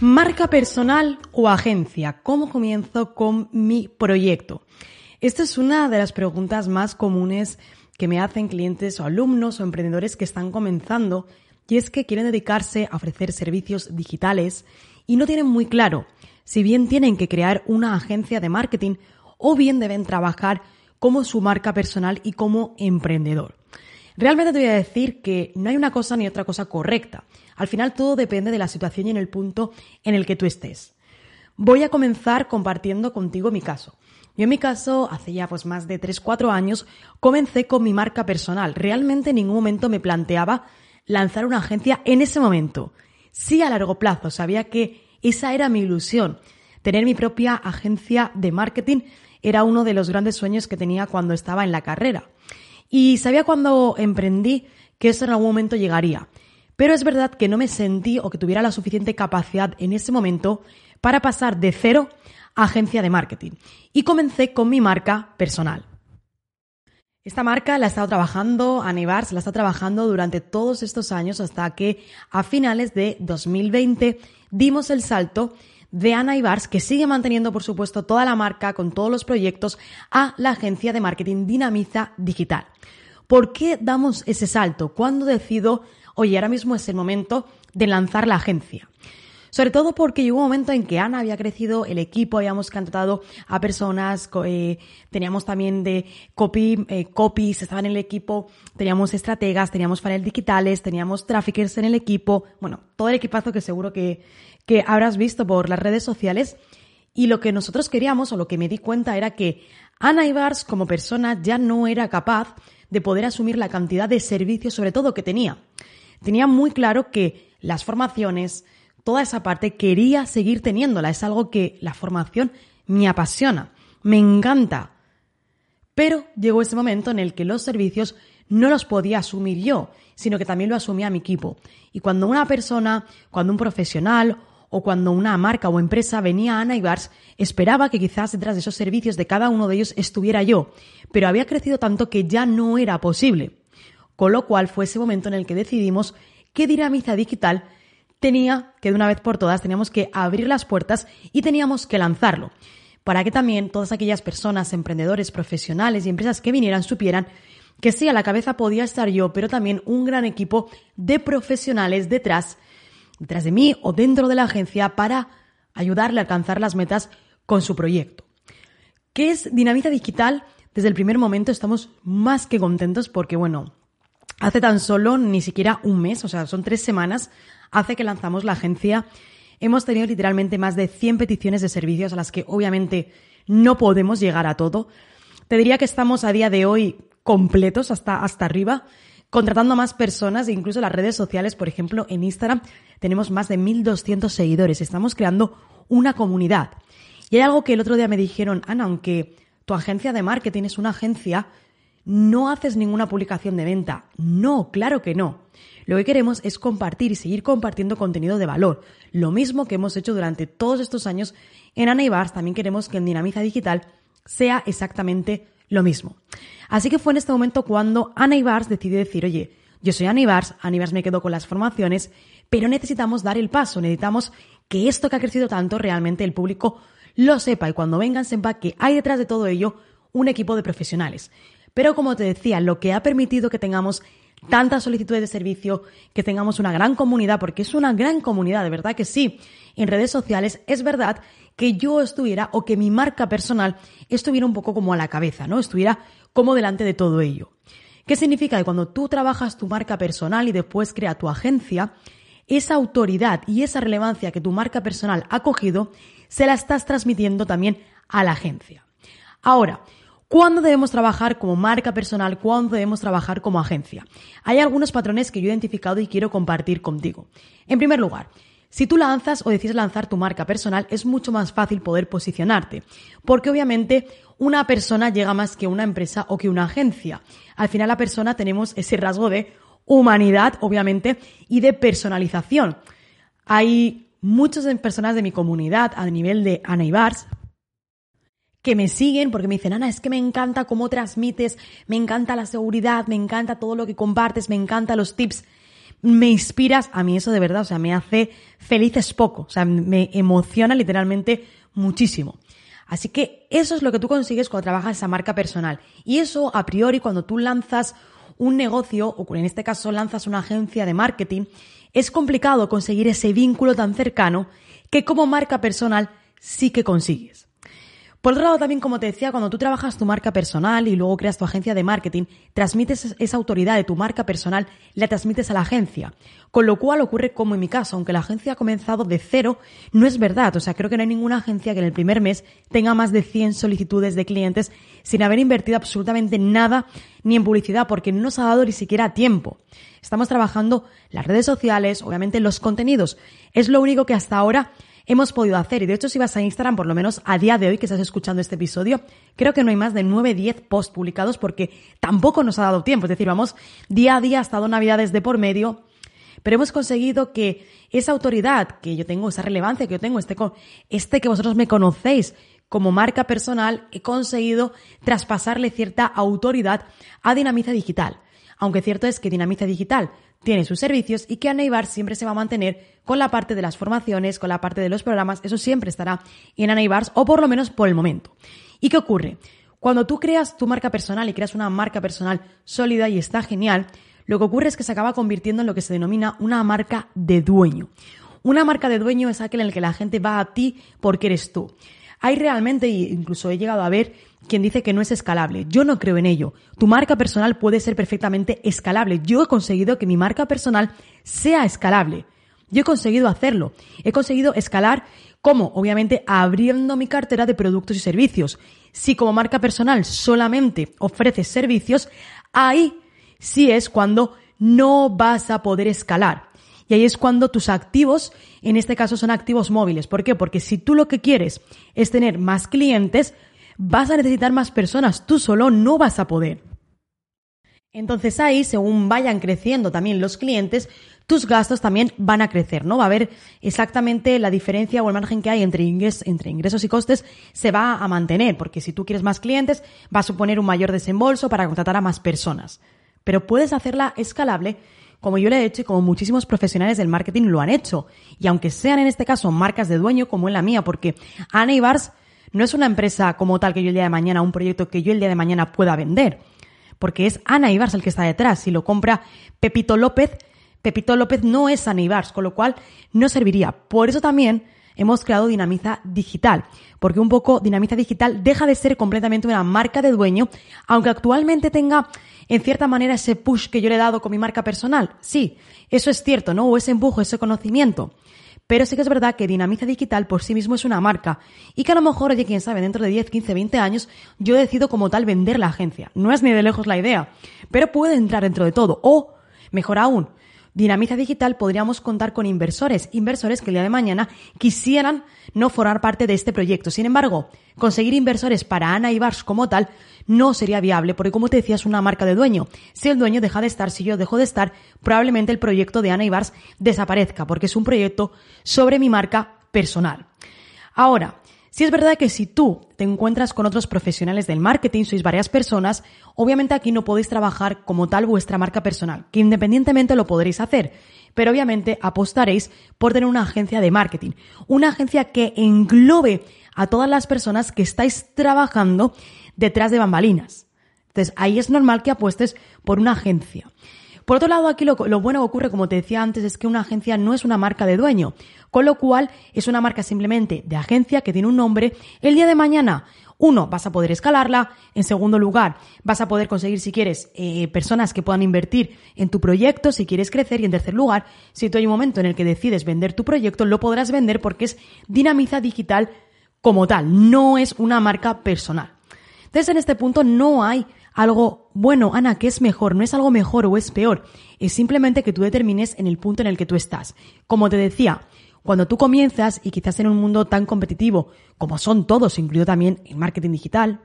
Marca personal o agencia. ¿Cómo comienzo con mi proyecto? Esta es una de las preguntas más comunes que me hacen clientes o alumnos o emprendedores que están comenzando y es que quieren dedicarse a ofrecer servicios digitales y no tienen muy claro si bien tienen que crear una agencia de marketing o bien deben trabajar como su marca personal y como emprendedor. Realmente te voy a decir que no hay una cosa ni otra cosa correcta. Al final todo depende de la situación y en el punto en el que tú estés. Voy a comenzar compartiendo contigo mi caso. Yo en mi caso, hace ya pues más de 3-4 años, comencé con mi marca personal. Realmente en ningún momento me planteaba lanzar una agencia en ese momento. Sí a largo plazo, sabía que esa era mi ilusión. Tener mi propia agencia de marketing era uno de los grandes sueños que tenía cuando estaba en la carrera. Y sabía cuando emprendí que eso en algún momento llegaría. Pero es verdad que no me sentí o que tuviera la suficiente capacidad en ese momento para pasar de cero a agencia de marketing. Y comencé con mi marca personal. Esta marca la he estado trabajando, Anibars la está trabajando durante todos estos años hasta que a finales de 2020 dimos el salto de Ana Ibars, que sigue manteniendo, por supuesto, toda la marca con todos los proyectos, a la agencia de marketing Dinamiza Digital. ¿Por qué damos ese salto? ¿Cuándo decido, oye, ahora mismo es el momento de lanzar la agencia? Sobre todo porque llegó un momento en que Ana había crecido, el equipo, habíamos contratado a personas, eh, teníamos también de copy, eh, copies, estaban en el equipo, teníamos estrategas, teníamos funnels digitales, teníamos traffickers en el equipo, bueno, todo el equipazo que seguro que, que habrás visto por las redes sociales. Y lo que nosotros queríamos, o lo que me di cuenta, era que Ana Ibars como persona ya no era capaz de poder asumir la cantidad de servicios, sobre todo que tenía. Tenía muy claro que las formaciones, toda esa parte, quería seguir teniéndola. Es algo que la formación me apasiona, me encanta. Pero llegó ese momento en el que los servicios no los podía asumir yo, sino que también lo asumía mi equipo. Y cuando una persona, cuando un profesional o cuando una marca o empresa venía a Ana Ibars, esperaba que quizás detrás de esos servicios de cada uno de ellos estuviera yo, pero había crecido tanto que ya no era posible. Con lo cual fue ese momento en el que decidimos que Dinamiza Digital tenía que de una vez por todas teníamos que abrir las puertas y teníamos que lanzarlo, para que también todas aquellas personas, emprendedores, profesionales y empresas que vinieran supieran que sí, a la cabeza podía estar yo, pero también un gran equipo de profesionales detrás detrás de mí o dentro de la agencia para ayudarle a alcanzar las metas con su proyecto. ¿Qué es Dinamiza Digital? Desde el primer momento estamos más que contentos porque, bueno, hace tan solo ni siquiera un mes, o sea, son tres semanas, hace que lanzamos la agencia. Hemos tenido literalmente más de 100 peticiones de servicios a las que obviamente no podemos llegar a todo. Te diría que estamos a día de hoy completos hasta, hasta arriba contratando a más personas e incluso las redes sociales, por ejemplo, en Instagram tenemos más de 1.200 seguidores. Estamos creando una comunidad. Y hay algo que el otro día me dijeron, Ana, aunque tu agencia de marketing es una agencia, no haces ninguna publicación de venta. No, claro que no. Lo que queremos es compartir y seguir compartiendo contenido de valor. Lo mismo que hemos hecho durante todos estos años en Ana Ibars, también queremos que en Dinamiza Digital sea exactamente lo mismo. Así que fue en este momento cuando Ana Ibars decidió decir, oye, yo soy Ana Ibars, Ana Ibars me quedo con las formaciones, pero necesitamos dar el paso, necesitamos que esto que ha crecido tanto realmente el público lo sepa y cuando vengan sepa que hay detrás de todo ello un equipo de profesionales. Pero como te decía, lo que ha permitido que tengamos tantas solicitudes de servicio, que tengamos una gran comunidad, porque es una gran comunidad, de verdad que sí, en redes sociales, es verdad que yo estuviera o que mi marca personal estuviera un poco como a la cabeza, ¿no? Estuviera como delante de todo ello. ¿Qué significa? Que cuando tú trabajas tu marca personal y después crea tu agencia, esa autoridad y esa relevancia que tu marca personal ha cogido, se la estás transmitiendo también a la agencia. Ahora, ¿Cuándo debemos trabajar como marca personal? ¿Cuándo debemos trabajar como agencia? Hay algunos patrones que yo he identificado y quiero compartir contigo. En primer lugar, Si tú lanzas o decides lanzar tu marca personal, es mucho más fácil poder posicionarte, porque obviamente una persona llega más que una empresa o que una agencia. Al final la persona tenemos ese rasgo de humanidad, obviamente, y de personalización. Hay muchas personas de mi comunidad a nivel de Ana que me siguen porque me dicen, Ana, es que me encanta cómo transmites, me encanta la seguridad, me encanta todo lo que compartes, me encanta los tips, me inspiras. A mí eso de verdad, o sea, me hace felices poco, o sea, me emociona literalmente muchísimo. Así que eso es lo que tú consigues cuando trabajas esa marca personal. Y eso, a priori, cuando tú lanzas un negocio, o en este caso lanzas una agencia de marketing, es complicado conseguir ese vínculo tan cercano que como marca personal sí que consigues. Por otro lado, también, como te decía, cuando tú trabajas tu marca personal y luego creas tu agencia de marketing, transmites esa autoridad de tu marca personal, la transmites a la agencia. Con lo cual ocurre como en mi caso, aunque la agencia ha comenzado de cero, no es verdad. O sea, creo que no hay ninguna agencia que en el primer mes tenga más de 100 solicitudes de clientes sin haber invertido absolutamente nada ni en publicidad, porque no nos ha dado ni siquiera tiempo. Estamos trabajando las redes sociales, obviamente los contenidos. Es lo único que hasta ahora hemos podido hacer. Y de hecho, si vas a Instagram, por lo menos a día de hoy que estás escuchando este episodio, creo que no hay más de 9, 10 posts publicados porque tampoco nos ha dado tiempo. Es decir, vamos día a día, ha estado Navidades de por medio, pero hemos conseguido que esa autoridad que yo tengo, esa relevancia que yo tengo, este, este que vosotros me conocéis como marca personal, he conseguido traspasarle cierta autoridad a Dinamiza Digital. Aunque cierto es que Dinamiza Digital tiene sus servicios y que Aneibar siempre se va a mantener con la parte de las formaciones, con la parte de los programas, eso siempre estará en Aneibars o por lo menos por el momento. ¿Y qué ocurre? Cuando tú creas tu marca personal y creas una marca personal sólida y está genial, lo que ocurre es que se acaba convirtiendo en lo que se denomina una marca de dueño. Una marca de dueño es aquel en el que la gente va a ti porque eres tú. Hay realmente, incluso he llegado a ver quien dice que no es escalable. Yo no creo en ello. Tu marca personal puede ser perfectamente escalable. Yo he conseguido que mi marca personal sea escalable. Yo he conseguido hacerlo. He conseguido escalar como, obviamente, abriendo mi cartera de productos y servicios. Si como marca personal solamente ofreces servicios, ahí sí es cuando no vas a poder escalar. Y ahí es cuando tus activos, en este caso son activos móviles. ¿Por qué? Porque si tú lo que quieres es tener más clientes, vas a necesitar más personas, tú solo no vas a poder. Entonces ahí, según vayan creciendo también los clientes, tus gastos también van a crecer, ¿no? Va a haber exactamente la diferencia o el margen que hay entre, entre ingresos y costes se va a mantener, porque si tú quieres más clientes, va a suponer un mayor desembolso para contratar a más personas. Pero puedes hacerla escalable como yo lo he hecho y como muchísimos profesionales del marketing lo han hecho. Y aunque sean en este caso marcas de dueño como en la mía, porque Ana no es una empresa como tal que yo el día de mañana, un proyecto que yo el día de mañana pueda vender, porque es Ana Ibars el que está detrás. Si lo compra Pepito López, Pepito López no es Ana Ibars, con lo cual no serviría. Por eso también hemos creado Dinamiza Digital, porque un poco Dinamiza Digital deja de ser completamente una marca de dueño, aunque actualmente tenga en cierta manera ese push que yo le he dado con mi marca personal. Sí, eso es cierto, ¿no? O ese empujo, ese conocimiento. Pero sí que es verdad que Dinamiza Digital por sí mismo es una marca y que a lo mejor, oye, quién sabe, dentro de 10, 15, 20 años yo decido como tal vender la agencia. No es ni de lejos la idea, pero puede entrar dentro de todo. O, mejor aún, Dinamiza Digital podríamos contar con inversores, inversores que el día de mañana quisieran no formar parte de este proyecto. Sin embargo, conseguir inversores para Ana y Bars como tal no sería viable, porque como te decía, es una marca de dueño. Si el dueño deja de estar, si yo dejo de estar, probablemente el proyecto de Ana Ibars desaparezca, porque es un proyecto sobre mi marca personal. Ahora, si es verdad que si tú te encuentras con otros profesionales del marketing, sois varias personas, obviamente aquí no podéis trabajar como tal vuestra marca personal, que independientemente lo podréis hacer, pero obviamente apostaréis por tener una agencia de marketing, una agencia que englobe a todas las personas que estáis trabajando detrás de bambalinas. Entonces, ahí es normal que apuestes por una agencia. Por otro lado, aquí lo, bueno que ocurre, como te decía antes, es que una agencia no es una marca de dueño, con lo cual es una marca simplemente de agencia que tiene un nombre. El día de mañana, uno, vas a poder escalarla. En segundo lugar, vas a poder conseguir, si quieres, eh, personas que puedan invertir en tu proyecto, si quieres crecer. Y en tercer lugar, si tú hay un momento en el que decides vender tu proyecto, lo podrás vender porque es dinamiza digital como tal, no es una marca personal. Entonces, en este punto no hay algo, bueno, Ana, ¿qué es mejor? No es algo mejor o es peor. Es simplemente que tú determines en el punto en el que tú estás. Como te decía, Cuando tú comienzas y quizás en un mundo tan competitivo como son todos, incluido también el marketing digital,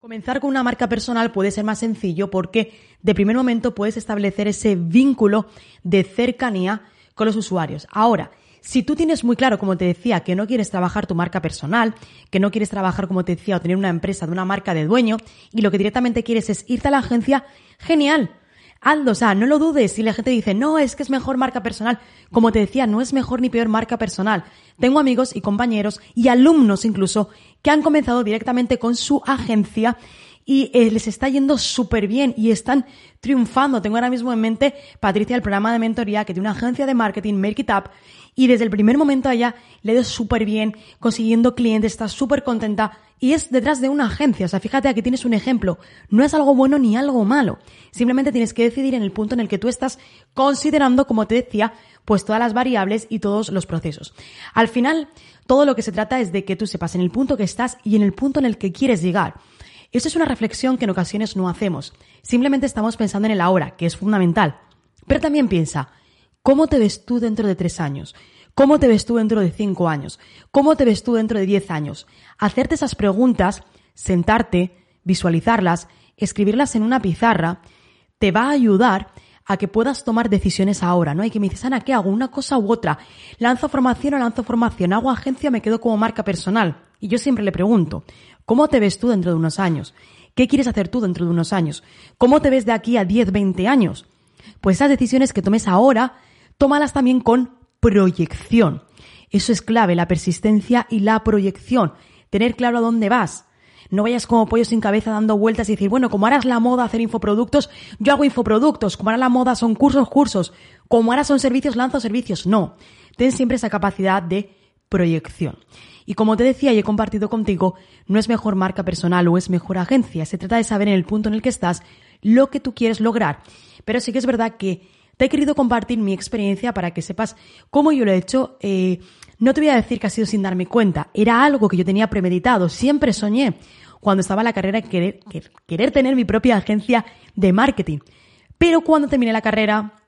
Comenzar con una marca personal puede ser más sencillo porque de primer momento puedes establecer ese vínculo de cercanía con los usuarios. Ahora, si tú tienes muy claro, como te decía, que no quieres trabajar tu marca personal, que no quieres trabajar, como te decía, o tener una empresa de una marca de dueño, y lo que directamente quieres es irte a la agencia, genial. Hazlo, o sea, no lo dudes. Si la gente dice, no, es que es mejor marca personal. Como te decía, no es mejor ni peor marca personal. Tengo amigos y compañeros y alumnos incluso que han comenzado directamente con su agencia y eh, les está yendo súper bien y están triunfando. Tengo ahora mismo en mente Patricia, el programa de mentoría, que tiene una agencia de marketing, Make It Up, y desde el primer momento allá le dio súper bien, consiguiendo clientes, está súper contenta y es detrás de una agencia. O sea, fíjate, aquí tienes un ejemplo. No es algo bueno ni algo malo. Simplemente tienes que decidir en el punto en el que tú estás considerando, como te decía, pues todas las variables y todos los procesos. Al final, todo lo que se trata es de que tú sepas en el punto que estás y en el punto en el que quieres llegar. Esto es una reflexión que en ocasiones no hacemos. Simplemente estamos pensando en el ahora, que es fundamental. Pero también piensa, ¿cómo te ves tú dentro de tres años? ¿Cómo te ves tú dentro de cinco años? ¿Cómo te ves tú dentro de diez años? Hacerte esas preguntas, sentarte, visualizarlas, escribirlas en una pizarra, te va a ayudar a que puedas tomar decisiones ahora, ¿no? Hay que me dices, Ana, ¿qué hago? ¿Una cosa u otra? ¿Lanzo formación o lanzo formación? ¿Hago agencia me quedo como marca personal? Y yo siempre le pregunto, ¿cómo te ves tú dentro de unos años? ¿Qué quieres hacer tú dentro de unos años? ¿Cómo te ves de aquí a 10, 20 años? Pues esas decisiones que tomes ahora, tómalas también con proyección. Eso es clave, la persistencia y la proyección. Tener claro a dónde vas. No vayas como pollo sin cabeza dando vueltas y decir, bueno, como es la moda hacer infoproductos, yo hago infoproductos. Como ahora la moda son cursos, cursos. Como ahora son servicios, lanzo servicios. No. Ten siempre esa capacidad de proyección. Y como te decía y he compartido contigo, no es mejor marca personal o es mejor agencia. Se trata de saber en el punto en el que estás lo que tú quieres lograr. Pero sí que es verdad que te he querido compartir mi experiencia para que sepas cómo yo lo he hecho. Eh, no te voy a decir que ha sido sin darme cuenta. Era algo que yo tenía premeditado. Siempre soñé cuando estaba en la carrera querer, querer tener mi propia agencia de marketing. Pero cuando terminé la carrera,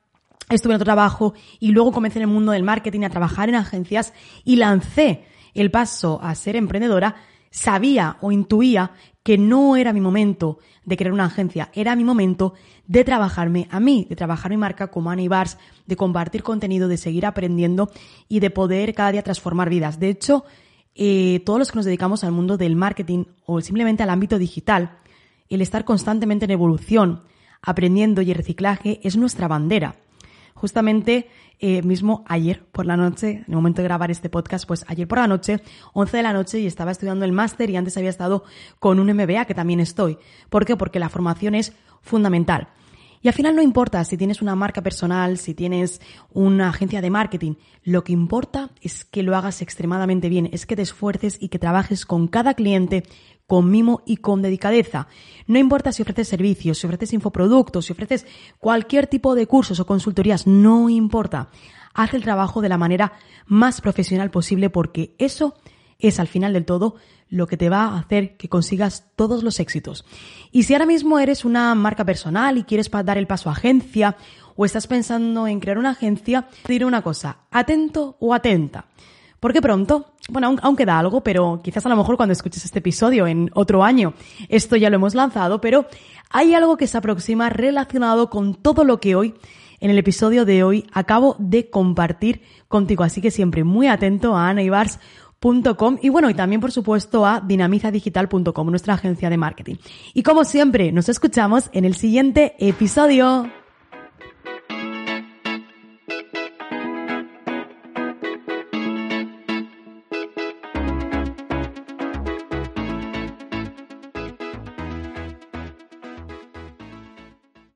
estuve en otro trabajo y luego comencé en el mundo del marketing a trabajar en agencias y lancé el paso a ser emprendedora, sabía o intuía que no era mi momento de crear una agencia, era mi momento de trabajarme a mí, de trabajar mi marca como Annie Bars, de compartir contenido, de seguir aprendiendo y de poder cada día transformar vidas. De hecho, eh, todos los que nos dedicamos al mundo del marketing o simplemente al ámbito digital, el estar constantemente en evolución, aprendiendo y en reciclaje es nuestra bandera. Justamente eh, mismo ayer por la noche, en el momento de grabar este podcast, pues ayer por la noche, 11 de la noche, y estaba estudiando el máster y antes había estado con un MBA que también estoy. ¿Por qué? Porque la formación es fundamental. Y al final no importa si tienes una marca personal, si tienes una agencia de marketing, lo que importa es que lo hagas extremadamente bien, es que te esfuerces y que trabajes con cada cliente con mimo y con dedicadeza. No importa si ofreces servicios, si ofreces infoproductos, si ofreces cualquier tipo de cursos o consultorías, no importa. Haz el trabajo de la manera más profesional posible porque eso es al final del todo lo que te va a hacer que consigas todos los éxitos. Y si ahora mismo eres una marca personal y quieres dar el paso a agencia o estás pensando en crear una agencia, te diré una cosa, atento o atenta. Porque pronto, bueno, aún, aún, queda algo, pero quizás a lo mejor cuando escuches este episodio en otro año, esto ya lo hemos lanzado, pero hay algo que se aproxima relacionado con todo lo que hoy, en el episodio de hoy, acabo de compartir contigo. Así que siempre muy atento a Ana Ibars y bueno, y también por supuesto a dinamizadigital.com, nuestra agencia de marketing. Y como siempre, nos escuchamos en el siguiente episodio.